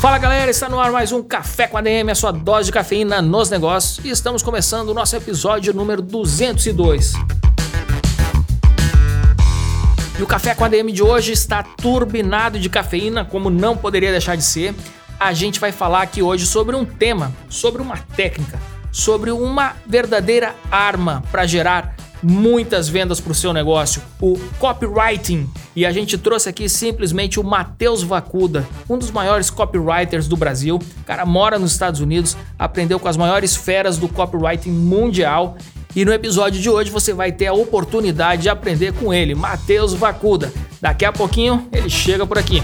Fala galera, está no ar mais um Café com a DM, a sua dose de cafeína nos negócios, e estamos começando o nosso episódio número 202. E o Café com a DM de hoje está turbinado de cafeína, como não poderia deixar de ser. A gente vai falar aqui hoje sobre um tema, sobre uma técnica, sobre uma verdadeira arma para gerar muitas vendas para o seu negócio, o copywriting. E a gente trouxe aqui simplesmente o Matheus Vacuda, um dos maiores copywriters do Brasil. O cara mora nos Estados Unidos, aprendeu com as maiores feras do copywriting mundial. E no episódio de hoje você vai ter a oportunidade de aprender com ele, Matheus Vacuda. Daqui a pouquinho ele chega por aqui.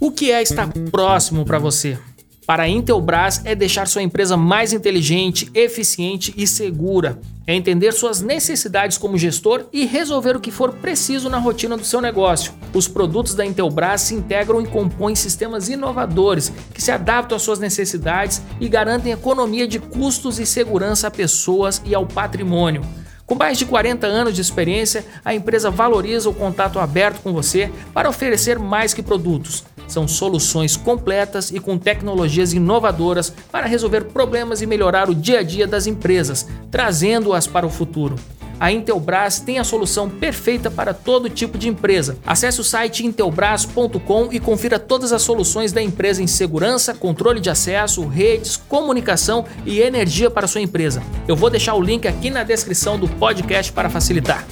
O que é estar próximo para você? Para a Intelbras é deixar sua empresa mais inteligente, eficiente e segura. É entender suas necessidades como gestor e resolver o que for preciso na rotina do seu negócio. Os produtos da Intelbras se integram e compõem sistemas inovadores que se adaptam às suas necessidades e garantem economia de custos e segurança a pessoas e ao patrimônio. Com mais de 40 anos de experiência, a empresa valoriza o contato aberto com você para oferecer mais que produtos. São soluções completas e com tecnologias inovadoras para resolver problemas e melhorar o dia a dia das empresas, trazendo-as para o futuro. A Intelbras tem a solução perfeita para todo tipo de empresa. Acesse o site intelbras.com e confira todas as soluções da empresa em segurança, controle de acesso, redes, comunicação e energia para sua empresa. Eu vou deixar o link aqui na descrição do podcast para facilitar.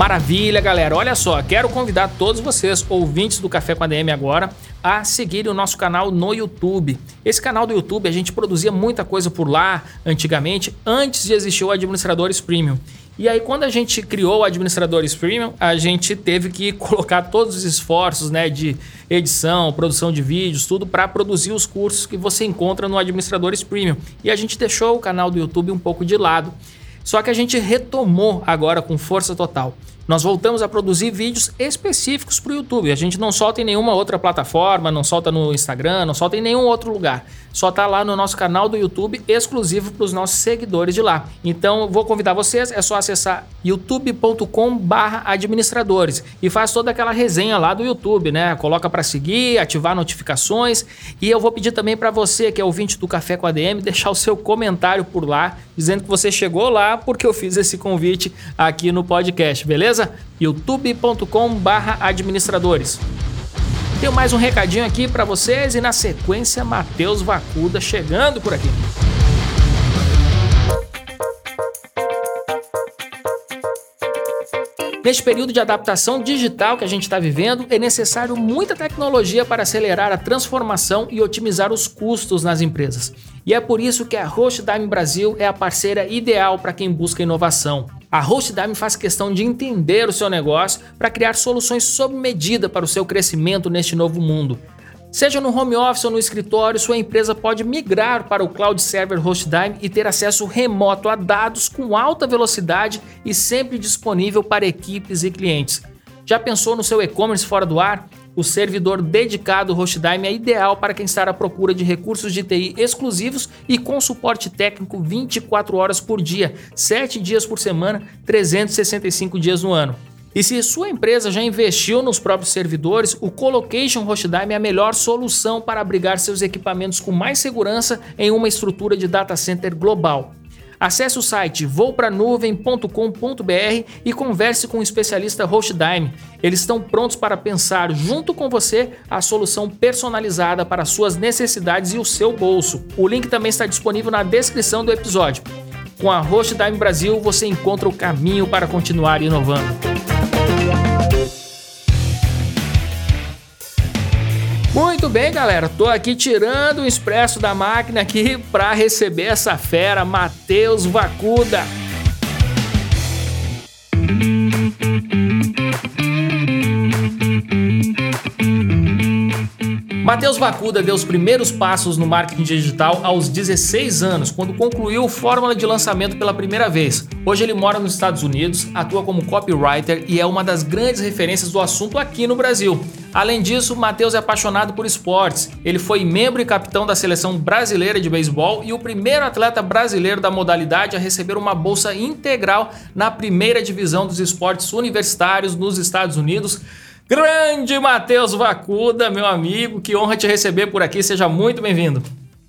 Maravilha, galera. Olha só, quero convidar todos vocês, ouvintes do Café com a DM agora, a seguirem o nosso canal no YouTube. Esse canal do YouTube, a gente produzia muita coisa por lá antigamente, antes de existir o Administradores Premium. E aí, quando a gente criou o Administradores Premium, a gente teve que colocar todos os esforços né, de edição, produção de vídeos, tudo para produzir os cursos que você encontra no Administradores Premium. E a gente deixou o canal do YouTube um pouco de lado. Só que a gente retomou agora com força total. Nós voltamos a produzir vídeos específicos para o YouTube. A gente não solta em nenhuma outra plataforma, não solta no Instagram, não solta em nenhum outro lugar. Só está lá no nosso canal do YouTube, exclusivo para os nossos seguidores de lá. Então, vou convidar vocês, é só acessar youtube.com/administradores e faz toda aquela resenha lá do YouTube, né? Coloca para seguir, ativar notificações e eu vou pedir também para você que é ouvinte do Café com a DM deixar o seu comentário por lá, dizendo que você chegou lá porque eu fiz esse convite aqui no podcast, beleza? Beleza? youtube.com/administradores. Tenho mais um recadinho aqui para vocês e na sequência Matheus Vacuda chegando por aqui. Neste período de adaptação digital que a gente está vivendo, é necessário muita tecnologia para acelerar a transformação e otimizar os custos nas empresas. E é por isso que a Hostdime Brasil é a parceira ideal para quem busca inovação. A HostDime faz questão de entender o seu negócio para criar soluções sob medida para o seu crescimento neste novo mundo. Seja no home office ou no escritório, sua empresa pode migrar para o cloud server HostDime e ter acesso remoto a dados com alta velocidade e sempre disponível para equipes e clientes. Já pensou no seu e-commerce fora do ar? O servidor dedicado HostDime é ideal para quem está à procura de recursos de TI exclusivos e com suporte técnico 24 horas por dia, 7 dias por semana, 365 dias no ano. E se sua empresa já investiu nos próprios servidores, o Colocation Hostdime é a melhor solução para abrigar seus equipamentos com mais segurança em uma estrutura de data center global. Acesse o site voupranuvem.com.br e converse com o especialista HostDime. Eles estão prontos para pensar junto com você a solução personalizada para suas necessidades e o seu bolso. O link também está disponível na descrição do episódio. Com a HostDime Brasil, você encontra o caminho para continuar inovando. Bem, galera. Tô aqui tirando o expresso da máquina aqui para receber essa fera, Matheus Vacuda. Matheus Vacuda deu os primeiros passos no marketing digital aos 16 anos, quando concluiu Fórmula de Lançamento pela primeira vez. Hoje ele mora nos Estados Unidos, atua como copywriter e é uma das grandes referências do assunto aqui no Brasil. Além disso, Matheus é apaixonado por esportes. Ele foi membro e capitão da seleção brasileira de beisebol e o primeiro atleta brasileiro da modalidade a receber uma bolsa integral na primeira divisão dos esportes universitários nos Estados Unidos. Grande Matheus Vacuda, meu amigo, que honra te receber por aqui, seja muito bem-vindo.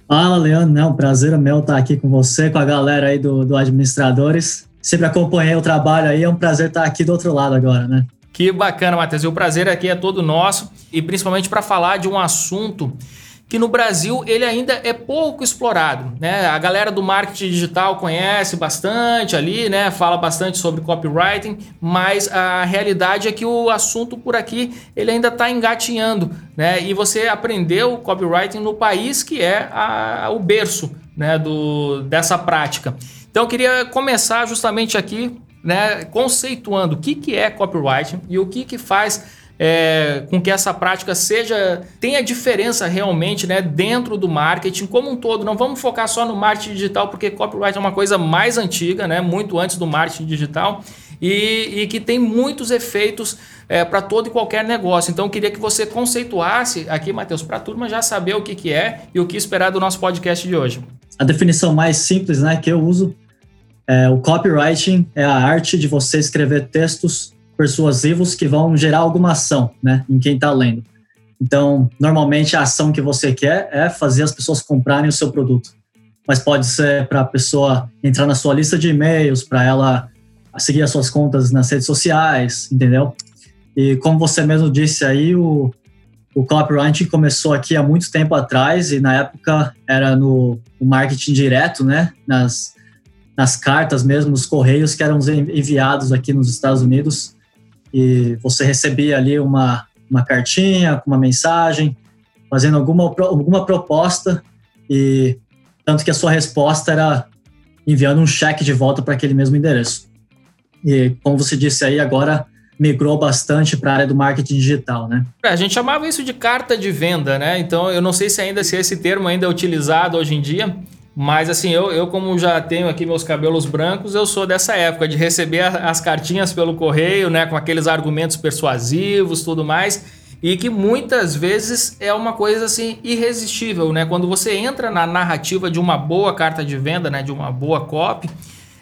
Fala, Leandro, é um prazer meu estar aqui com você, com a galera aí do, do Administradores. Sempre acompanhei o trabalho aí, é um prazer estar aqui do outro lado agora, né? Que bacana, Matheus, e o prazer aqui é todo nosso, e principalmente para falar de um assunto que no Brasil ele ainda é pouco explorado. Né? A galera do marketing digital conhece bastante ali, né? fala bastante sobre copywriting, mas a realidade é que o assunto por aqui ele ainda está engatinhando. Né? E você aprendeu copywriting no país que é a, o berço né? do, dessa prática. Então eu queria começar justamente aqui né? conceituando o que, que é copywriting e o que, que faz é, com que essa prática seja tenha diferença realmente né, dentro do marketing como um todo. Não vamos focar só no marketing digital, porque copyright é uma coisa mais antiga, né, muito antes do marketing digital, e, e que tem muitos efeitos é, para todo e qualquer negócio. Então, eu queria que você conceituasse aqui, Matheus, para a turma já saber o que, que é e o que esperar do nosso podcast de hoje. A definição mais simples né, que eu uso é o copywriting é a arte de você escrever textos persuasivos que vão gerar alguma ação né, em quem está lendo. Então, normalmente a ação que você quer é fazer as pessoas comprarem o seu produto. Mas pode ser para a pessoa entrar na sua lista de e-mails, para ela seguir as suas contas nas redes sociais, entendeu? E como você mesmo disse aí, o, o copywriting começou aqui há muito tempo atrás e na época era no, no marketing direto, né? Nas, nas cartas mesmo, nos correios que eram enviados aqui nos Estados Unidos e você recebia ali uma, uma cartinha com uma mensagem, fazendo alguma, alguma proposta e tanto que a sua resposta era enviando um cheque de volta para aquele mesmo endereço. E como você disse aí, agora migrou bastante para a área do marketing digital, né? É, a gente chamava isso de carta de venda, né? Então eu não sei se ainda se esse termo ainda é utilizado hoje em dia, mas assim, eu, eu como já tenho aqui meus cabelos brancos, eu sou dessa época de receber as cartinhas pelo correio, né, com aqueles argumentos persuasivos, tudo mais, e que muitas vezes é uma coisa assim irresistível, né? Quando você entra na narrativa de uma boa carta de venda, né, de uma boa copy,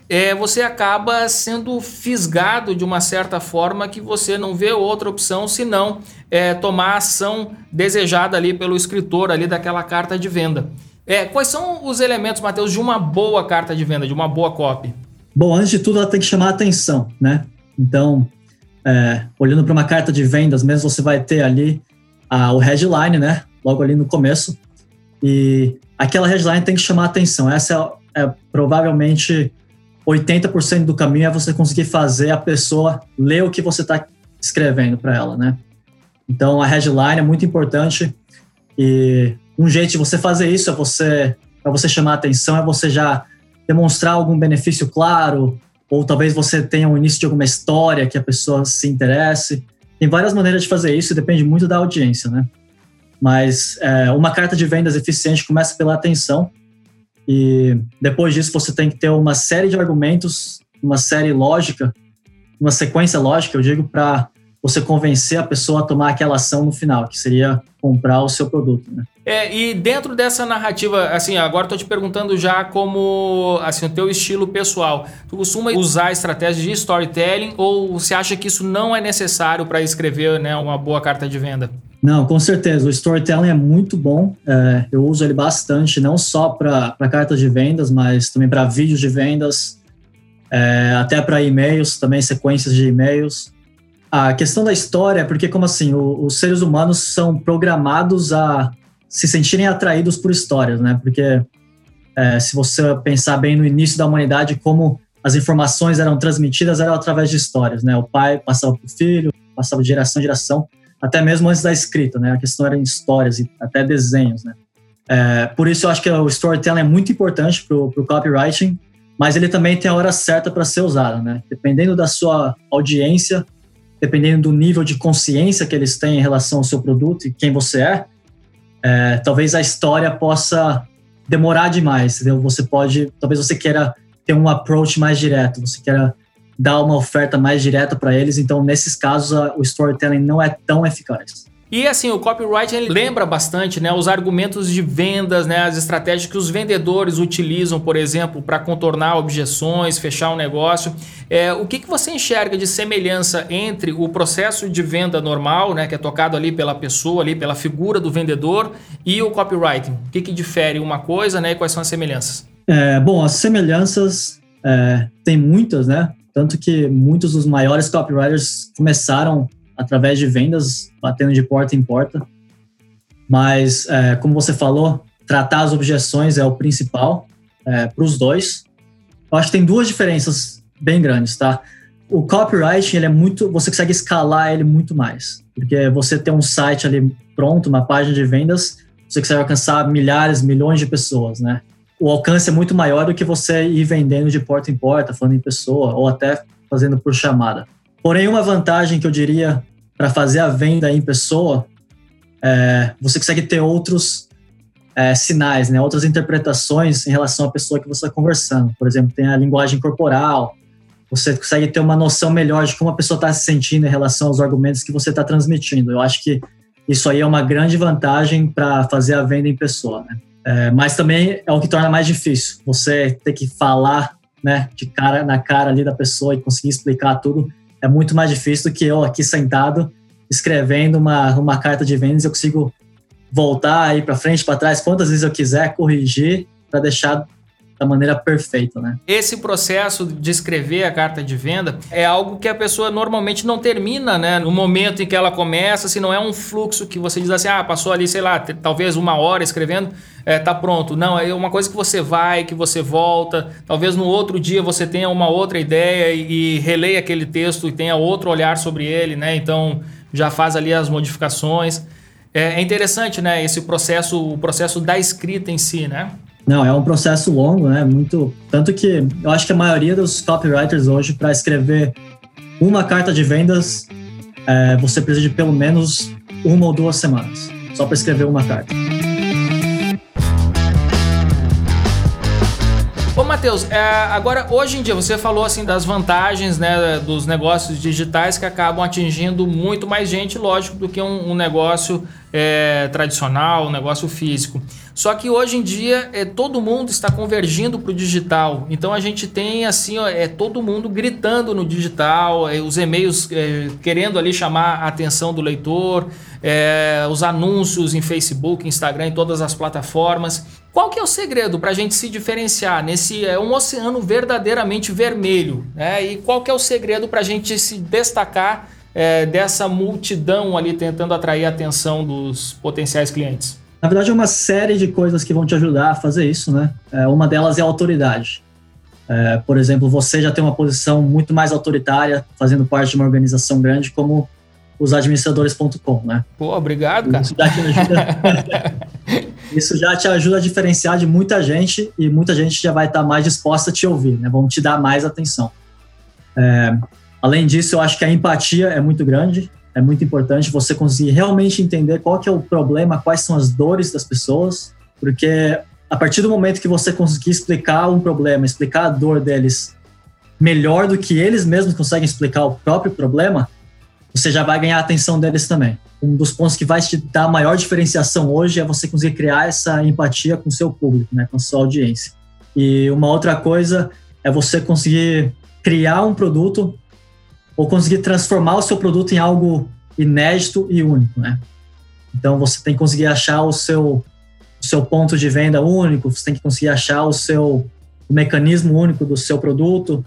é, você acaba sendo fisgado de uma certa forma que você não vê outra opção senão é, tomar a ação desejada ali pelo escritor ali daquela carta de venda. É, quais são os elementos, Matheus, de uma boa carta de venda, de uma boa copy? Bom, antes de tudo, ela tem que chamar a atenção, né? Então, é, olhando para uma carta de vendas mesmo, você vai ter ali a, o headline, né? Logo ali no começo. E aquela headline tem que chamar a atenção. Essa é, é provavelmente 80% do caminho é você conseguir fazer a pessoa ler o que você está escrevendo para ela, né? Então, a headline é muito importante e um jeito de você fazer isso é você, para você chamar a atenção, é você já demonstrar algum benefício claro, ou talvez você tenha o um início de alguma história que a pessoa se interesse. Tem várias maneiras de fazer isso, depende muito da audiência, né? Mas é, uma carta de vendas eficiente começa pela atenção e depois disso você tem que ter uma série de argumentos, uma série lógica, uma sequência lógica, eu digo, para você convencer a pessoa a tomar aquela ação no final, que seria comprar o seu produto, né? É, e dentro dessa narrativa, assim, agora estou te perguntando já como, assim, o teu estilo pessoal. Tu costuma usar estratégias de storytelling ou você acha que isso não é necessário para escrever né, uma boa carta de venda? Não, com certeza. O storytelling é muito bom. É, eu uso ele bastante, não só para cartas de vendas, mas também para vídeos de vendas, é, até para e-mails, também sequências de e-mails. A questão da história é porque, como assim, o, os seres humanos são programados a se sentirem atraídos por histórias, né? Porque é, se você pensar bem no início da humanidade, como as informações eram transmitidas, eram através de histórias, né? O pai passava para o filho, passava de geração em geração. até mesmo antes da escrita, né? A questão era em histórias e até desenhos, né? É, por isso eu acho que o storytelling é muito importante para o copywriting, mas ele também tem a hora certa para ser usado, né? Dependendo da sua audiência, dependendo do nível de consciência que eles têm em relação ao seu produto e quem você é, é talvez a história possa demorar demais, entendeu? Você pode, talvez você queira ter um approach mais direto, você queira dar uma oferta mais direta para eles, então nesses casos o storytelling não é tão eficaz. E assim, o copyright ele lembra bastante né, os argumentos de vendas, né, as estratégias que os vendedores utilizam, por exemplo, para contornar objeções, fechar um negócio. É, o que, que você enxerga de semelhança entre o processo de venda normal, né, que é tocado ali pela pessoa, ali pela figura do vendedor, e o copywriting? O que, que difere uma coisa né, e quais são as semelhanças? É, bom, as semelhanças é, tem muitas, né? Tanto que muitos dos maiores copywriters começaram através de vendas, batendo de porta em porta. Mas, é, como você falou, tratar as objeções é o principal é, para os dois. Eu acho que tem duas diferenças bem grandes, tá? O copywriting, ele é muito, você consegue escalar ele muito mais, porque você tem um site ali pronto, uma página de vendas, você consegue alcançar milhares, milhões de pessoas, né? O alcance é muito maior do que você ir vendendo de porta em porta, falando em pessoa, ou até fazendo por chamada. Porém, uma vantagem que eu diria para fazer a venda em pessoa, é, você consegue ter outros é, sinais, né, outras interpretações em relação à pessoa que você está conversando. Por exemplo, tem a linguagem corporal, você consegue ter uma noção melhor de como a pessoa está se sentindo em relação aos argumentos que você está transmitindo. Eu acho que isso aí é uma grande vantagem para fazer a venda em pessoa. Né? É, mas também é o que torna mais difícil. Você ter que falar né, de cara na cara ali da pessoa e conseguir explicar tudo é muito mais difícil do que eu aqui sentado escrevendo uma, uma carta de vendas. Eu consigo voltar aí para frente, para trás, quantas vezes eu quiser, corrigir para deixar da maneira perfeita, né? Esse processo de escrever a carta de venda é algo que a pessoa normalmente não termina, né? No momento em que ela começa, se não é um fluxo que você diz assim, ah, passou ali, sei lá, talvez uma hora escrevendo, é, tá pronto. Não, é uma coisa que você vai, que você volta. Talvez no outro dia você tenha uma outra ideia e, e releia aquele texto e tenha outro olhar sobre ele, né? Então já faz ali as modificações. É, é interessante, né? Esse processo, o processo da escrita em si, né? Não, é um processo longo, né? Muito. Tanto que eu acho que a maioria dos copywriters hoje, para escrever uma carta de vendas, é, você precisa de pelo menos uma ou duas semanas só para escrever uma carta. Ô Matheus, é, agora hoje em dia você falou assim das vantagens né, dos negócios digitais que acabam atingindo muito mais gente, lógico, do que um, um negócio é, tradicional, um negócio físico. Só que hoje em dia é, todo mundo está convergindo para o digital. Então a gente tem assim, ó, é todo mundo gritando no digital, é, os e-mails é, querendo ali chamar a atenção do leitor, é, os anúncios em Facebook, Instagram, em todas as plataformas. Qual que é o segredo para a gente se diferenciar nesse é um oceano verdadeiramente vermelho? Né? E qual que é o segredo para a gente se destacar é, dessa multidão ali tentando atrair a atenção dos potenciais clientes? Na verdade, é uma série de coisas que vão te ajudar a fazer isso, né? É, uma delas é a autoridade. É, por exemplo, você já tem uma posição muito mais autoritária, fazendo parte de uma organização grande como os administradores.com, né? Pô, obrigado, cara. Isso já, te ajuda, isso já te ajuda a diferenciar de muita gente e muita gente já vai estar mais disposta a te ouvir, né? Vão te dar mais atenção. É, além disso, eu acho que a empatia é muito grande é muito importante você conseguir realmente entender qual que é o problema, quais são as dores das pessoas, porque a partir do momento que você conseguir explicar um problema, explicar a dor deles melhor do que eles mesmos conseguem explicar o próprio problema, você já vai ganhar a atenção deles também. Um dos pontos que vai te dar maior diferenciação hoje é você conseguir criar essa empatia com o seu público, né, com a sua audiência. E uma outra coisa é você conseguir criar um produto ou conseguir transformar o seu produto em algo inédito e único, né? Então você tem que conseguir achar o seu o seu ponto de venda único, você tem que conseguir achar o seu o mecanismo único do seu produto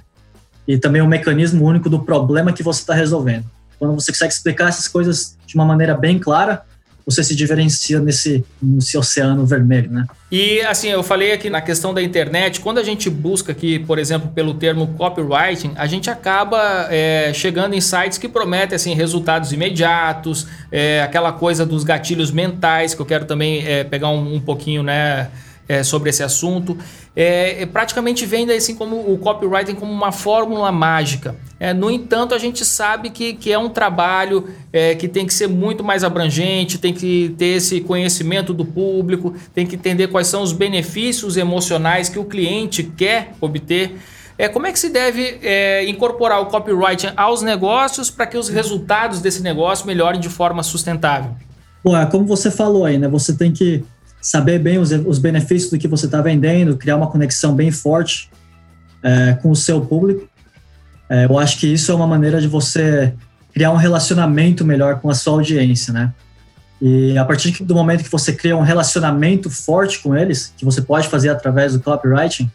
e também o mecanismo único do problema que você está resolvendo. Quando você consegue explicar essas coisas de uma maneira bem clara, você se diferencia nesse, nesse oceano vermelho, né? E assim, eu falei aqui na questão da internet, quando a gente busca aqui, por exemplo, pelo termo copywriting, a gente acaba é, chegando em sites que prometem assim, resultados imediatos, é, aquela coisa dos gatilhos mentais, que eu quero também é, pegar um, um pouquinho, né? É, sobre esse assunto. É, é, praticamente vende assim como o copywriting como uma fórmula mágica. É, no entanto, a gente sabe que, que é um trabalho é, que tem que ser muito mais abrangente, tem que ter esse conhecimento do público, tem que entender quais são os benefícios emocionais que o cliente quer obter. É, como é que se deve é, incorporar o copywriting aos negócios para que os resultados desse negócio melhorem de forma sustentável? Bom, é como você falou aí, né? Você tem que saber bem os, os benefícios do que você está vendendo, criar uma conexão bem forte é, com o seu público. É, eu acho que isso é uma maneira de você criar um relacionamento melhor com a sua audiência, né? E a partir do momento que você cria um relacionamento forte com eles, que você pode fazer através do copywriting,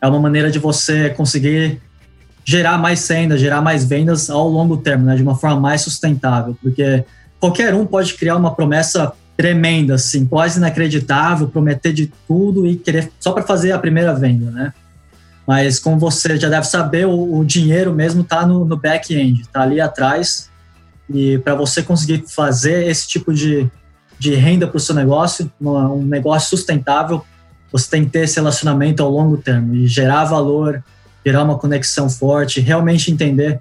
é uma maneira de você conseguir gerar mais vendas, gerar mais vendas ao longo termo, né? De uma forma mais sustentável, porque qualquer um pode criar uma promessa tremenda, assim, quase inacreditável, prometer de tudo e querer só para fazer a primeira venda, né? Mas como você já deve saber, o, o dinheiro mesmo está no, no back-end, está ali atrás. E para você conseguir fazer esse tipo de, de renda para o seu negócio, um negócio sustentável, você tem que ter esse relacionamento ao longo termo e gerar valor, gerar uma conexão forte, realmente entender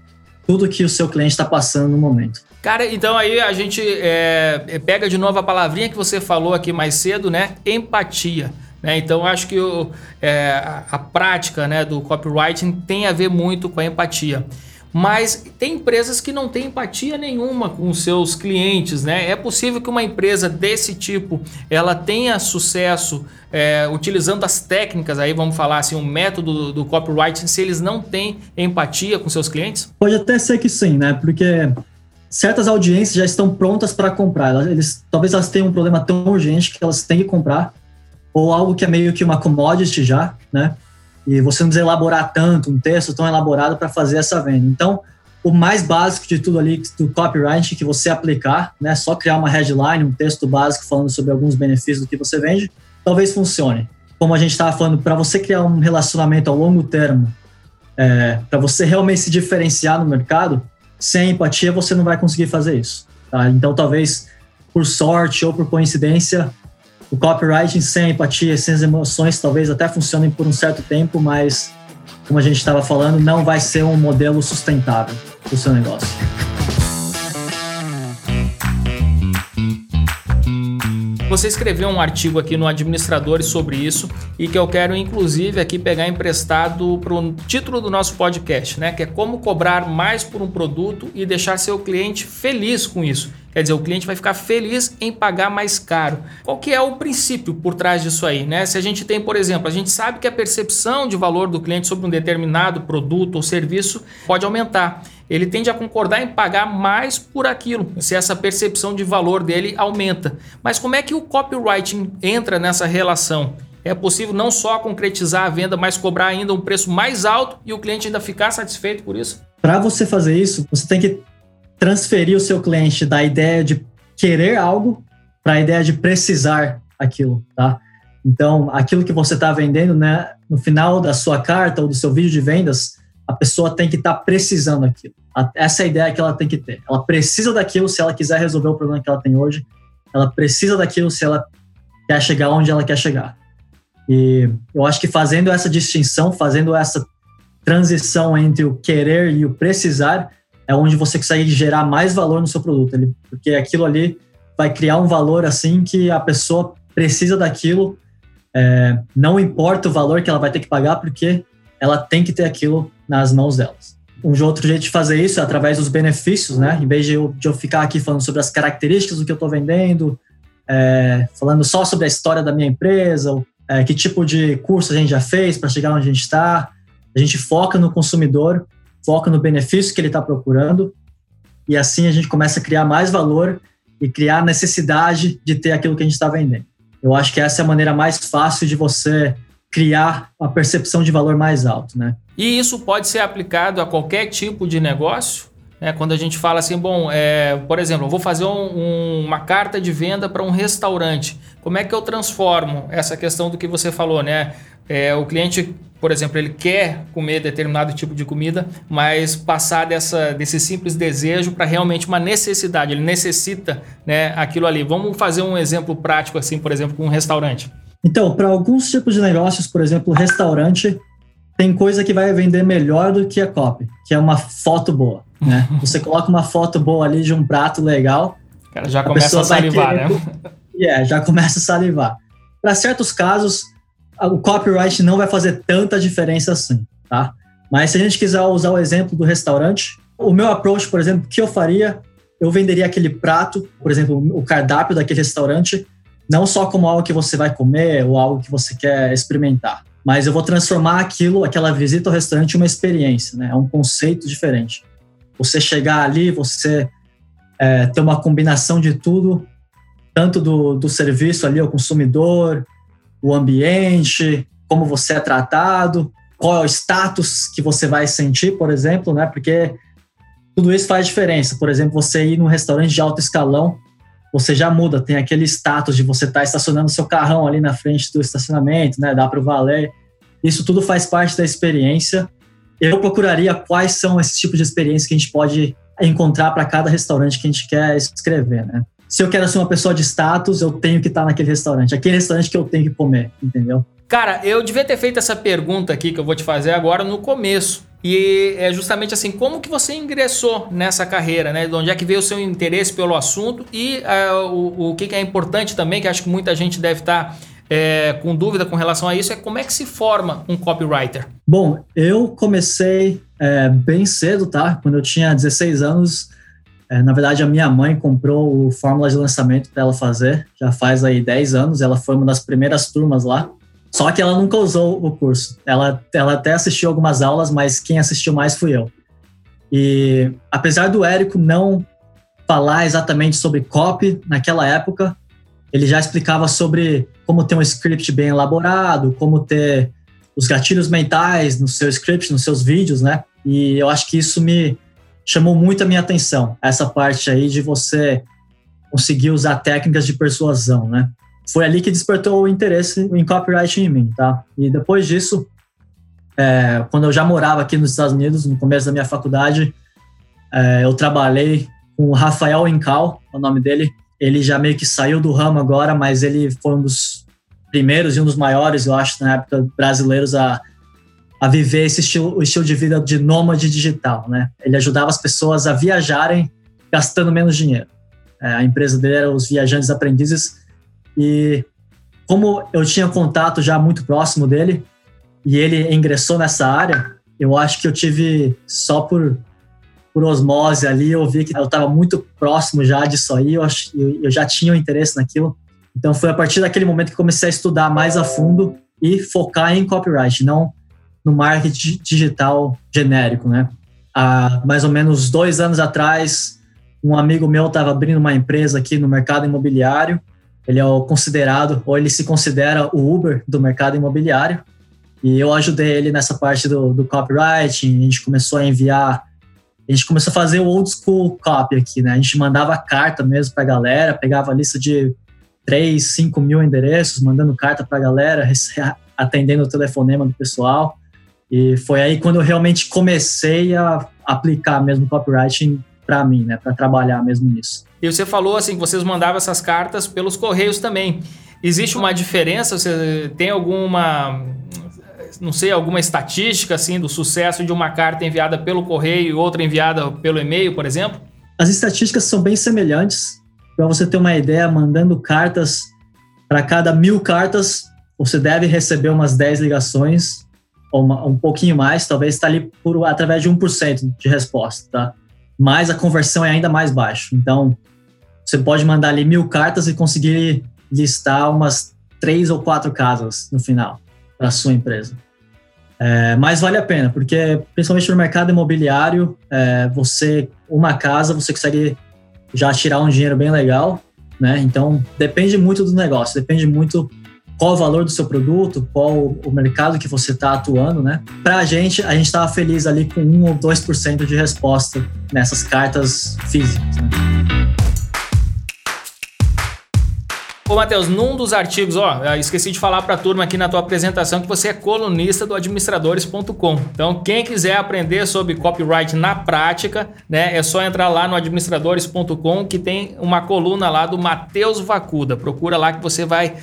tudo que o seu cliente está passando no momento. Cara, então aí a gente é, é, pega de novo a palavrinha que você falou aqui mais cedo, né? Empatia. Né? Então acho que o, é, a, prática né, do copywriting tem a ver muito com a empatia. Mas tem empresas que não têm empatia nenhuma com seus clientes, né? É possível que uma empresa desse tipo ela tenha sucesso é, utilizando as técnicas, aí vamos falar assim, o método do, copywriting, se eles não têm empatia com seus clientes? Pode até ser que sim, né? Porque certas audiências já estão prontas para comprar. Eles, talvez elas tenham um problema tão urgente que elas têm que comprar, ou algo que é meio que uma commodity já, né? E você não precisa elaborar tanto, um texto tão elaborado para fazer essa venda. Então, o mais básico de tudo ali do copyright que você aplicar, né? Só criar uma headline, um texto básico falando sobre alguns benefícios do que você vende, talvez funcione. Como a gente estava falando, para você criar um relacionamento a longo termo, é, para você realmente se diferenciar no mercado, sem empatia você não vai conseguir fazer isso. Tá? Então, talvez por sorte ou por coincidência, o copywriting sem empatia, sem as emoções, talvez até funcione por um certo tempo, mas, como a gente estava falando, não vai ser um modelo sustentável para o seu negócio. Você escreveu um artigo aqui no Administradores sobre isso e que eu quero inclusive aqui pegar emprestado para o título do nosso podcast, né? Que é como cobrar mais por um produto e deixar seu cliente feliz com isso. Quer dizer, o cliente vai ficar feliz em pagar mais caro. Qual que é o princípio por trás disso aí, né? Se a gente tem, por exemplo, a gente sabe que a percepção de valor do cliente sobre um determinado produto ou serviço pode aumentar ele tende a concordar em pagar mais por aquilo, se essa percepção de valor dele aumenta. Mas como é que o copywriting entra nessa relação? É possível não só concretizar a venda, mas cobrar ainda um preço mais alto e o cliente ainda ficar satisfeito por isso? Para você fazer isso, você tem que transferir o seu cliente da ideia de querer algo para a ideia de precisar aquilo, tá? Então, aquilo que você está vendendo, né, no final da sua carta ou do seu vídeo de vendas, a pessoa tem que estar tá precisando daquilo. Essa é a ideia que ela tem que ter. Ela precisa daquilo se ela quiser resolver o problema que ela tem hoje. Ela precisa daquilo se ela quer chegar onde ela quer chegar. E eu acho que fazendo essa distinção, fazendo essa transição entre o querer e o precisar, é onde você consegue gerar mais valor no seu produto. Porque aquilo ali vai criar um valor assim que a pessoa precisa daquilo, é, não importa o valor que ela vai ter que pagar, porque ela tem que ter aquilo nas mãos delas. Um outro jeito de fazer isso é através dos benefícios, né? Em vez de eu, de eu ficar aqui falando sobre as características do que eu estou vendendo, é, falando só sobre a história da minha empresa, é, que tipo de curso a gente já fez para chegar onde a gente está, a gente foca no consumidor, foca no benefício que ele está procurando, e assim a gente começa a criar mais valor e criar necessidade de ter aquilo que a gente está vendendo. Eu acho que essa é a maneira mais fácil de você criar a percepção de valor mais alto, né? E isso pode ser aplicado a qualquer tipo de negócio? Né? Quando a gente fala assim, bom, é, por exemplo, eu vou fazer um, um, uma carta de venda para um restaurante. Como é que eu transformo essa questão do que você falou, né? É, o cliente, por exemplo, ele quer comer determinado tipo de comida, mas passar dessa, desse simples desejo para realmente uma necessidade. Ele necessita né, aquilo ali. Vamos fazer um exemplo prático, assim, por exemplo, com um restaurante. Então, para alguns tipos de negócios, por exemplo, restaurante, tem coisa que vai vender melhor do que a copy, que é uma foto boa. Né? Você coloca uma foto boa ali de um prato legal. O cara já começa a, a salivar, querer... né? É, já começa a salivar. Para certos casos, o copyright não vai fazer tanta diferença assim, tá? Mas se a gente quiser usar o exemplo do restaurante, o meu approach, por exemplo, o que eu faria, eu venderia aquele prato, por exemplo, o cardápio daquele restaurante, não só como algo que você vai comer ou algo que você quer experimentar, mas eu vou transformar aquilo, aquela visita ao restaurante, em uma experiência, né? É um conceito diferente. Você chegar ali, você é, ter uma combinação de tudo, tanto do, do serviço ali ao consumidor, o ambiente, como você é tratado, qual é o status que você vai sentir, por exemplo, né? Porque tudo isso faz diferença. Por exemplo, você ir num restaurante de alto escalão, você já muda, tem aquele status de você estar tá estacionando seu carrão ali na frente do estacionamento, né? Dá para o valer. Isso tudo faz parte da experiência. Eu procuraria quais são esses tipos de experiências que a gente pode encontrar para cada restaurante que a gente quer escrever, né? Se eu quero ser uma pessoa de status, eu tenho que estar naquele restaurante. Aquele restaurante que eu tenho que comer, entendeu? Cara, eu devia ter feito essa pergunta aqui que eu vou te fazer agora no começo. E é justamente assim, como que você ingressou nessa carreira, né? De onde é que veio o seu interesse pelo assunto e uh, o, o que, que, é importante também, que acho que muita gente deve estar tá, é, com dúvida com relação a isso, é como é que se forma um copywriter? Bom, eu comecei é, bem cedo, tá? Quando eu tinha 16 anos, é, na verdade a minha mãe comprou o fórmula de lançamento para ela fazer, já faz aí 10 anos, ela foi uma das primeiras turmas lá. Só que ela nunca usou o curso. Ela, ela até assistiu algumas aulas, mas quem assistiu mais fui eu. E apesar do Érico não falar exatamente sobre copy naquela época, ele já explicava sobre como ter um script bem elaborado, como ter os gatilhos mentais no seu script, nos seus vídeos, né? E eu acho que isso me chamou muito a minha atenção, essa parte aí de você conseguir usar técnicas de persuasão, né? foi ali que despertou o interesse em copyright em mim, tá? E depois disso, é, quando eu já morava aqui nos Estados Unidos, no começo da minha faculdade, é, eu trabalhei com o Rafael Incal, é o nome dele. Ele já meio que saiu do ramo agora, mas ele foi um dos primeiros e um dos maiores, eu acho, na época, brasileiros a, a viver esse estilo, o estilo de vida de nômade digital, né? Ele ajudava as pessoas a viajarem gastando menos dinheiro. É, a empresa dele era os Viajantes Aprendizes, e como eu tinha contato já muito próximo dele e ele ingressou nessa área, eu acho que eu tive só por por osmose ali, eu vi que eu estava muito próximo já disso aí, eu, eu já tinha um interesse naquilo. Então foi a partir daquele momento que comecei a estudar mais a fundo e focar em copyright, não no marketing digital genérico, né? Há mais ou menos dois anos atrás, um amigo meu estava abrindo uma empresa aqui no mercado imobiliário ele é o considerado, ou ele se considera o Uber do mercado imobiliário. E eu ajudei ele nessa parte do, do copywriting. A gente começou a enviar, a gente começou a fazer o old school copy aqui, né? A gente mandava carta mesmo para a galera, pegava a lista de 3, 5 mil endereços, mandando carta para a galera, atendendo o telefonema do pessoal. E foi aí quando eu realmente comecei a aplicar mesmo copywriting para mim, né? Para trabalhar mesmo nisso. E você falou assim que vocês mandavam essas cartas pelos correios também. Existe uma diferença? Você tem alguma, não sei, alguma estatística assim do sucesso de uma carta enviada pelo correio e outra enviada pelo e-mail, por exemplo? As estatísticas são bem semelhantes. Para você ter uma ideia, mandando cartas para cada mil cartas, você deve receber umas 10 ligações, ou uma, um pouquinho mais, talvez está ali por, através de 1% de resposta, tá? Mas a conversão é ainda mais baixa. Então, você pode mandar ali mil cartas e conseguir listar umas três ou quatro casas no final para a sua empresa. É, mas vale a pena, porque principalmente no mercado imobiliário, é, você uma casa você consegue já tirar um dinheiro bem legal, né? Então depende muito do negócio, depende muito qual o valor do seu produto, qual o mercado que você está atuando, né? Para a gente, a gente estava feliz ali com 1 ou 2% de resposta nessas cartas físicas. Né? Ô, Matheus, num dos artigos, ó, esqueci de falar para a turma aqui na tua apresentação que você é colunista do administradores.com. Então, quem quiser aprender sobre copyright na prática, né, é só entrar lá no administradores.com que tem uma coluna lá do Matheus Vacuda. Procura lá que você vai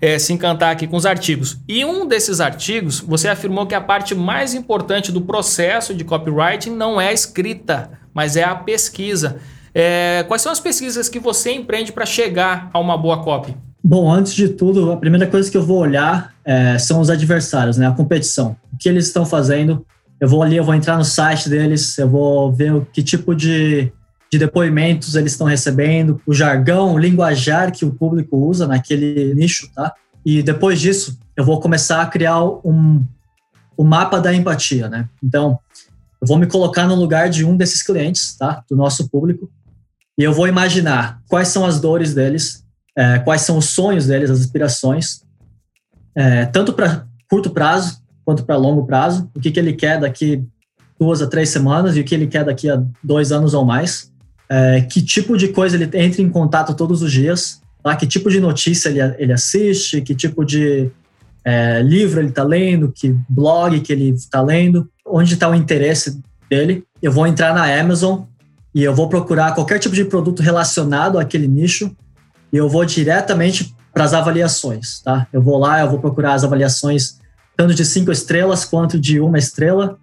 é, se encantar aqui com os artigos. E um desses artigos, você afirmou que a parte mais importante do processo de copywriting não é a escrita, mas é a pesquisa. É, quais são as pesquisas que você empreende para chegar a uma boa copy? Bom, antes de tudo, a primeira coisa que eu vou olhar é, são os adversários, né? A competição. O que eles estão fazendo. Eu vou ali, eu vou entrar no site deles, eu vou ver o que tipo de, de depoimentos eles estão recebendo, o jargão, o linguajar que o público usa naquele nicho, tá? E depois disso, eu vou começar a criar um, um mapa da empatia, né? Então, eu vou me colocar no lugar de um desses clientes, tá? Do nosso público e eu vou imaginar quais são as dores deles, é, quais são os sonhos deles, as aspirações, é, tanto para curto prazo quanto para longo prazo, o que, que ele quer daqui duas a três semanas e o que ele quer daqui a dois anos ou mais, é, que tipo de coisa ele entra em contato todos os dias, tá? que tipo de notícia ele, ele assiste, que tipo de é, livro ele está lendo, que blog que ele está lendo, onde está o interesse dele. Eu vou entrar na Amazon e eu vou procurar qualquer tipo de produto relacionado àquele nicho e eu vou diretamente para as avaliações, tá? Eu vou lá, eu vou procurar as avaliações tanto de cinco estrelas quanto de uma estrela.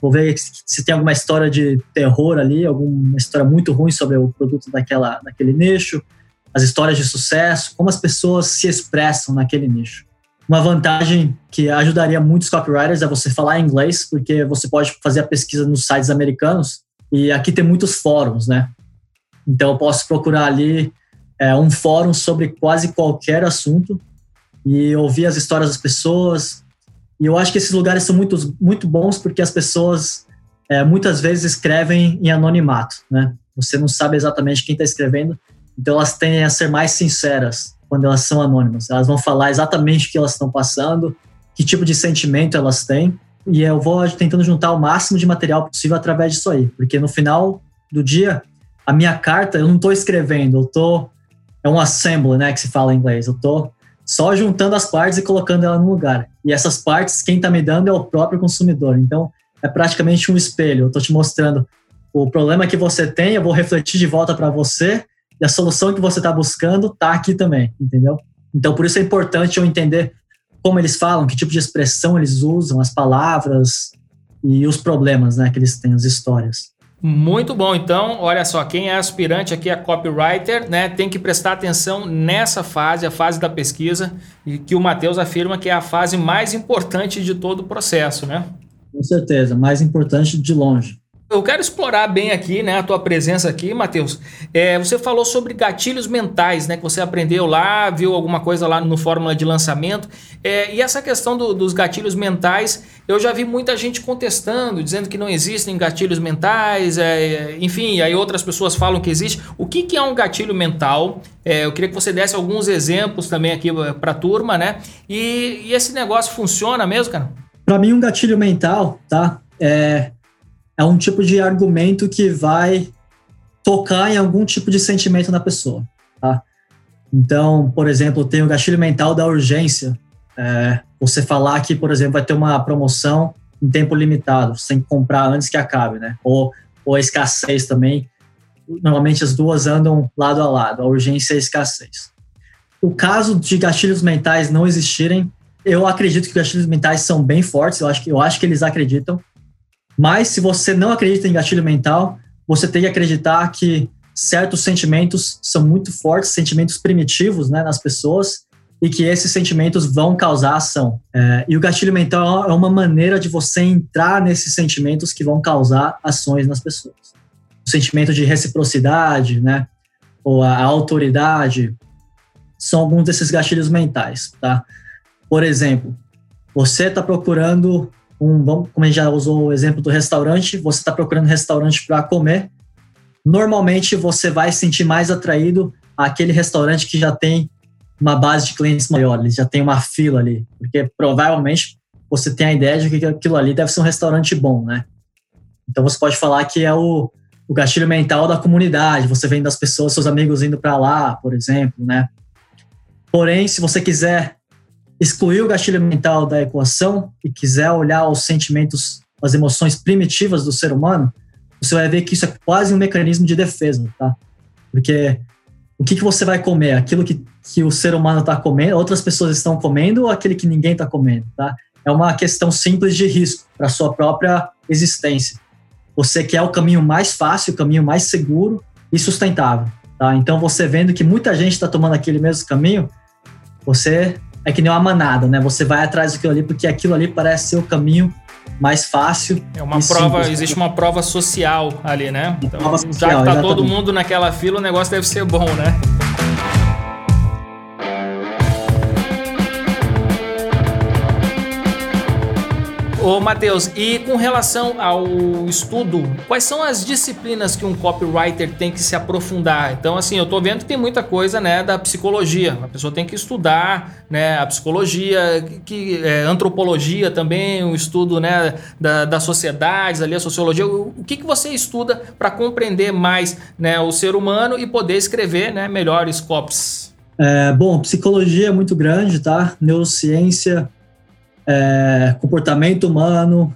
Vou ver se tem alguma história de terror ali, alguma história muito ruim sobre o produto daquela, daquele nicho, as histórias de sucesso, como as pessoas se expressam naquele nicho. Uma vantagem que ajudaria muitos copywriters é você falar inglês, porque você pode fazer a pesquisa nos sites americanos e aqui tem muitos fóruns, né? Então eu posso procurar ali é, um fórum sobre quase qualquer assunto e ouvir as histórias das pessoas. E eu acho que esses lugares são muito, muito bons porque as pessoas é, muitas vezes escrevem em anonimato, né? Você não sabe exatamente quem está escrevendo, então elas tendem a ser mais sinceras quando elas são anônimas. Elas vão falar exatamente o que elas estão passando, que tipo de sentimento elas têm, e eu vou tentando juntar o máximo de material possível através disso aí, porque no final do dia, a minha carta eu não estou escrevendo, eu estou é um assembly, né, que se fala em inglês. Eu estou só juntando as partes e colocando ela no lugar. E essas partes, quem está me dando é o próprio consumidor. Então, é praticamente um espelho. Eu estou te mostrando o problema que você tem, eu vou refletir de volta para você e a solução que você está buscando está aqui também, entendeu? Então, por isso é importante eu entender como eles falam, que tipo de expressão eles usam, as palavras e os problemas né, que eles têm, as histórias. Muito bom, então, olha só, quem é aspirante aqui a copywriter, né, tem que prestar atenção nessa fase, a fase da pesquisa, e que o Matheus afirma que é a fase mais importante de todo o processo, né? Com certeza, mais importante de longe. Eu quero explorar bem aqui, né, a tua presença aqui, Matheus. É, você falou sobre gatilhos mentais, né, que você aprendeu lá, viu alguma coisa lá no Fórmula de Lançamento. É, e essa questão do, dos gatilhos mentais, eu já vi muita gente contestando, dizendo que não existem gatilhos mentais, é, enfim, aí outras pessoas falam que existe. O que, que é um gatilho mental? É, eu queria que você desse alguns exemplos também aqui eh, para a turma, né? E, e esse negócio funciona mesmo, cara? Para mim, um gatilho mental, tá? É é um tipo de argumento que vai tocar em algum tipo de sentimento na pessoa, tá? Então, por exemplo, tem o gatilho mental da urgência. É, você falar que, por exemplo, vai ter uma promoção em tempo limitado, você tem que comprar antes que acabe, né? Ou, ou a escassez também. Normalmente as duas andam lado a lado, a urgência e a escassez. O caso de gatilhos mentais não existirem, eu acredito que gatilhos mentais são bem fortes, eu acho que, eu acho que eles acreditam, mas se você não acredita em gatilho mental, você tem que acreditar que certos sentimentos são muito fortes, sentimentos primitivos né, nas pessoas, e que esses sentimentos vão causar ação. É, e o gatilho mental é uma maneira de você entrar nesses sentimentos que vão causar ações nas pessoas. O sentimento de reciprocidade, né, ou a autoridade, são alguns desses gatilhos mentais, tá? Por exemplo, você está procurando um, vamos, como a gente já usou o exemplo do restaurante, você está procurando restaurante para comer, normalmente você vai se sentir mais atraído àquele restaurante que já tem uma base de clientes maior, ele já tem uma fila ali, porque provavelmente você tem a ideia de que aquilo ali deve ser um restaurante bom, né? Então você pode falar que é o, o gatilho mental da comunidade, você vem das pessoas, seus amigos indo para lá, por exemplo, né? Porém, se você quiser excluir o gatilho mental da equação e quiser olhar os sentimentos, as emoções primitivas do ser humano, você vai ver que isso é quase um mecanismo de defesa, tá? Porque o que, que você vai comer? Aquilo que, que o ser humano está comendo, outras pessoas estão comendo ou aquele que ninguém está comendo, tá? É uma questão simples de risco para sua própria existência. Você quer o caminho mais fácil, o caminho mais seguro e sustentável, tá? Então, você vendo que muita gente está tomando aquele mesmo caminho, você é que nem uma manada, né? Você vai atrás daquilo ali porque aquilo ali parece ser o caminho mais fácil. É uma prova, simples. existe uma prova social ali, né? Então, social, já que tá exatamente. todo mundo naquela fila, o negócio deve ser bom, né? Ô, Matheus, e com relação ao estudo, quais são as disciplinas que um copywriter tem que se aprofundar? Então, assim, eu tô vendo que tem muita coisa, né, da psicologia. A pessoa tem que estudar, né, a psicologia, que é, antropologia também, o estudo, né, da, das sociedades, ali a sociologia. O, o que, que você estuda para compreender mais, né, o ser humano e poder escrever, né, melhores copies? É, bom, psicologia é muito grande, tá? Neurociência, é, comportamento humano,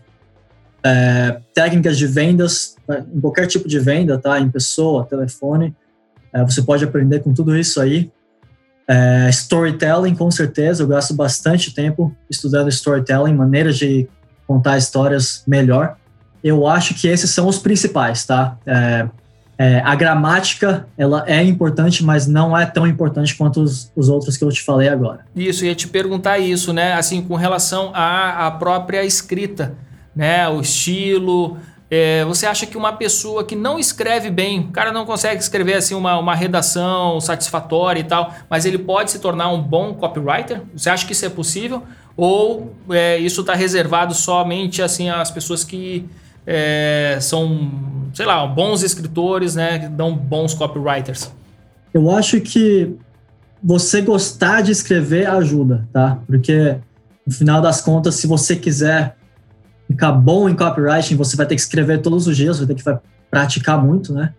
é, técnicas de vendas, né, em qualquer tipo de venda, tá? Em pessoa, telefone, é, você pode aprender com tudo isso aí. É, storytelling, com certeza, eu gasto bastante tempo estudando storytelling, maneiras de contar histórias melhor. Eu acho que esses são os principais, tá? É, é, a gramática, ela é importante, mas não é tão importante quanto os, os outros que eu te falei agora. Isso, ia te perguntar isso, né? Assim, com relação à, à própria escrita, né? O estilo. É, você acha que uma pessoa que não escreve bem, o cara não consegue escrever assim uma, uma redação satisfatória e tal, mas ele pode se tornar um bom copywriter? Você acha que isso é possível? Ou é, isso está reservado somente assim às pessoas que é, são, sei lá, bons escritores, né? Que dão bons copywriters? Eu acho que você gostar de escrever ajuda, tá? Porque no final das contas, se você quiser ficar bom em copywriting, você vai ter que escrever todos os dias, vai ter que praticar muito, né?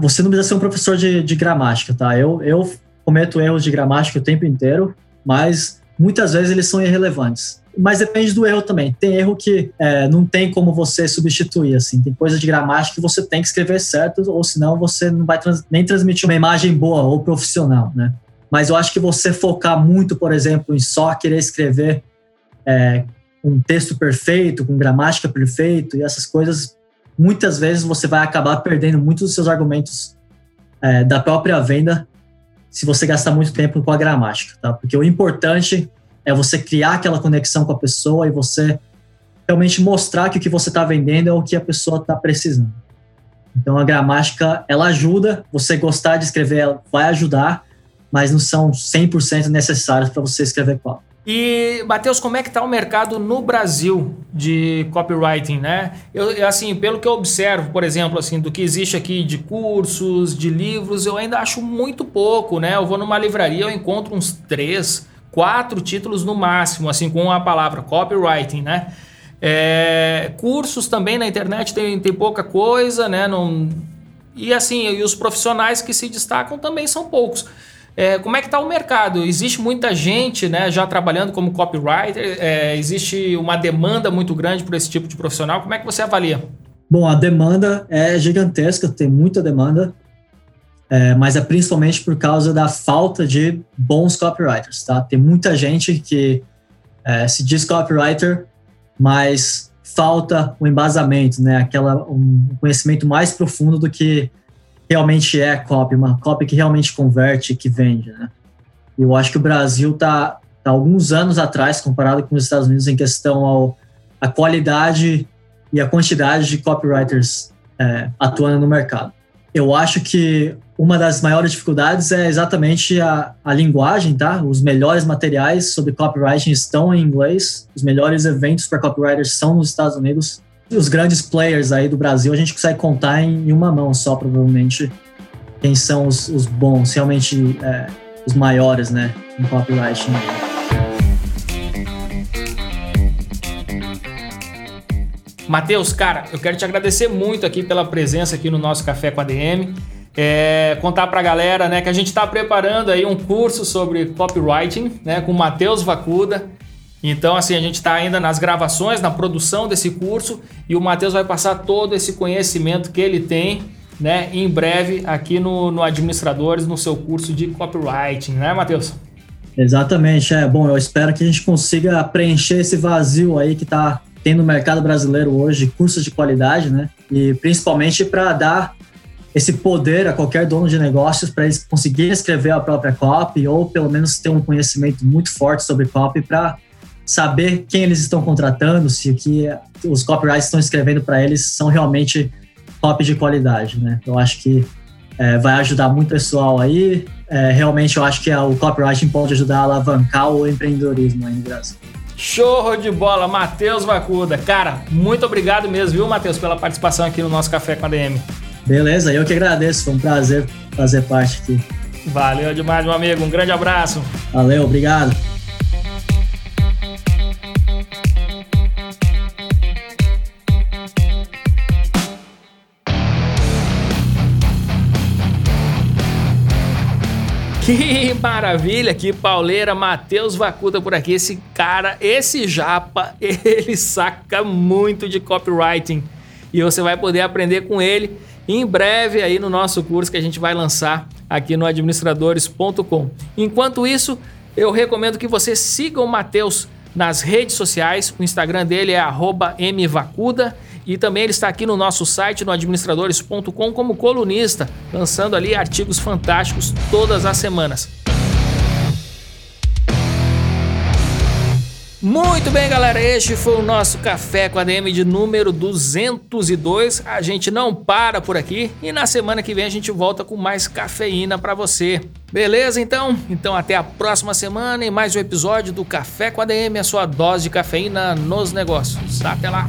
Você não precisa ser um professor de, de gramática, tá? Eu, eu cometo erros de gramática o tempo inteiro, mas muitas vezes eles são irrelevantes mas depende do erro também. Tem erro que é, não tem como você substituir, assim. Tem coisa de gramática que você tem que escrever certo, ou senão você não vai trans nem transmitir uma imagem boa ou profissional, né? Mas eu acho que você focar muito, por exemplo, em só querer escrever é, um texto perfeito, com gramática perfeita e essas coisas, muitas vezes você vai acabar perdendo muitos dos seus argumentos é, da própria venda se você gastar muito tempo com a gramática, tá? Porque o importante é você criar aquela conexão com a pessoa e você realmente mostrar que o que você está vendendo é o que a pessoa está precisando. Então a gramática ela ajuda, você gostar de escrever ela vai ajudar, mas não são 100% necessários para você escrever copy. E, Matheus, como é que está o mercado no Brasil de copywriting, né? Eu, assim, pelo que eu observo, por exemplo, assim, do que existe aqui de cursos, de livros, eu ainda acho muito pouco, né? Eu vou numa livraria, eu encontro uns três, quatro títulos no máximo, assim, com a palavra copywriting, né? É, cursos também na internet tem, tem pouca coisa, né? Não, e assim, e os profissionais que se destacam também são poucos. É, como é que está o mercado? Existe muita gente né, já trabalhando como copywriter? É, existe uma demanda muito grande por esse tipo de profissional? Como é que você avalia? Bom, a demanda é gigantesca, tem muita demanda é, mas é principalmente por causa da falta de bons copywriters, tá? Tem muita gente que é, se diz copywriter, mas falta o embasamento, né? Aquela um conhecimento mais profundo do que realmente é copy, uma copy que realmente converte, que vende, né? Eu acho que o Brasil está tá alguns anos atrás comparado com os Estados Unidos em questão ao a qualidade e a quantidade de copywriters é, atuando no mercado. Eu acho que uma das maiores dificuldades é exatamente a, a linguagem, tá? Os melhores materiais sobre copywriting estão em inglês, os melhores eventos para copywriters são nos Estados Unidos. Os grandes players aí do Brasil, a gente consegue contar em uma mão só, provavelmente, quem são os, os bons, realmente é, os maiores, né? em copywriting. Matheus, cara, eu quero te agradecer muito aqui pela presença aqui no nosso Café com a DM. É, contar para a galera né, que a gente está preparando aí um curso sobre copywriting né, com o Matheus Vacuda. Então, assim, a gente está ainda nas gravações, na produção desse curso e o Matheus vai passar todo esse conhecimento que ele tem né, em breve aqui no, no Administradores, no seu curso de copywriting, né, Matheus? Exatamente, é bom. Eu espero que a gente consiga preencher esse vazio aí que está tendo no mercado brasileiro hoje, cursos de qualidade, né? E principalmente para dar esse poder a qualquer dono de negócios para eles conseguirem escrever a própria copy ou pelo menos ter um conhecimento muito forte sobre copy para saber quem eles estão contratando, se o que os copywriters estão escrevendo para eles são realmente copy de qualidade, né? Eu acho que é, vai ajudar muito o pessoal aí. É, realmente eu acho que o copywriting pode ajudar a alavancar o empreendedorismo aí no Brasil. Show de bola, Matheus Vacuda. Cara, muito obrigado mesmo, viu, Matheus, pela participação aqui no nosso Café com a DM. Beleza, eu que agradeço, foi um prazer fazer parte aqui. Valeu demais, meu amigo. Um grande abraço. Valeu, obrigado. Que maravilha, que pauleira, Matheus Vacuda por aqui. Esse cara, esse japa, ele saca muito de copywriting. E você vai poder aprender com ele em breve aí no nosso curso que a gente vai lançar aqui no administradores.com. Enquanto isso, eu recomendo que você siga o Matheus nas redes sociais. O Instagram dele é mvacuda e também ele está aqui no nosso site, no administradores.com, como colunista, lançando ali artigos fantásticos todas as semanas. Muito bem, galera, este foi o nosso Café com a DM de número 202. A gente não para por aqui e na semana que vem a gente volta com mais cafeína para você. Beleza, então? Então até a próxima semana em mais um episódio do Café com a DM, a sua dose de cafeína nos negócios. Até lá!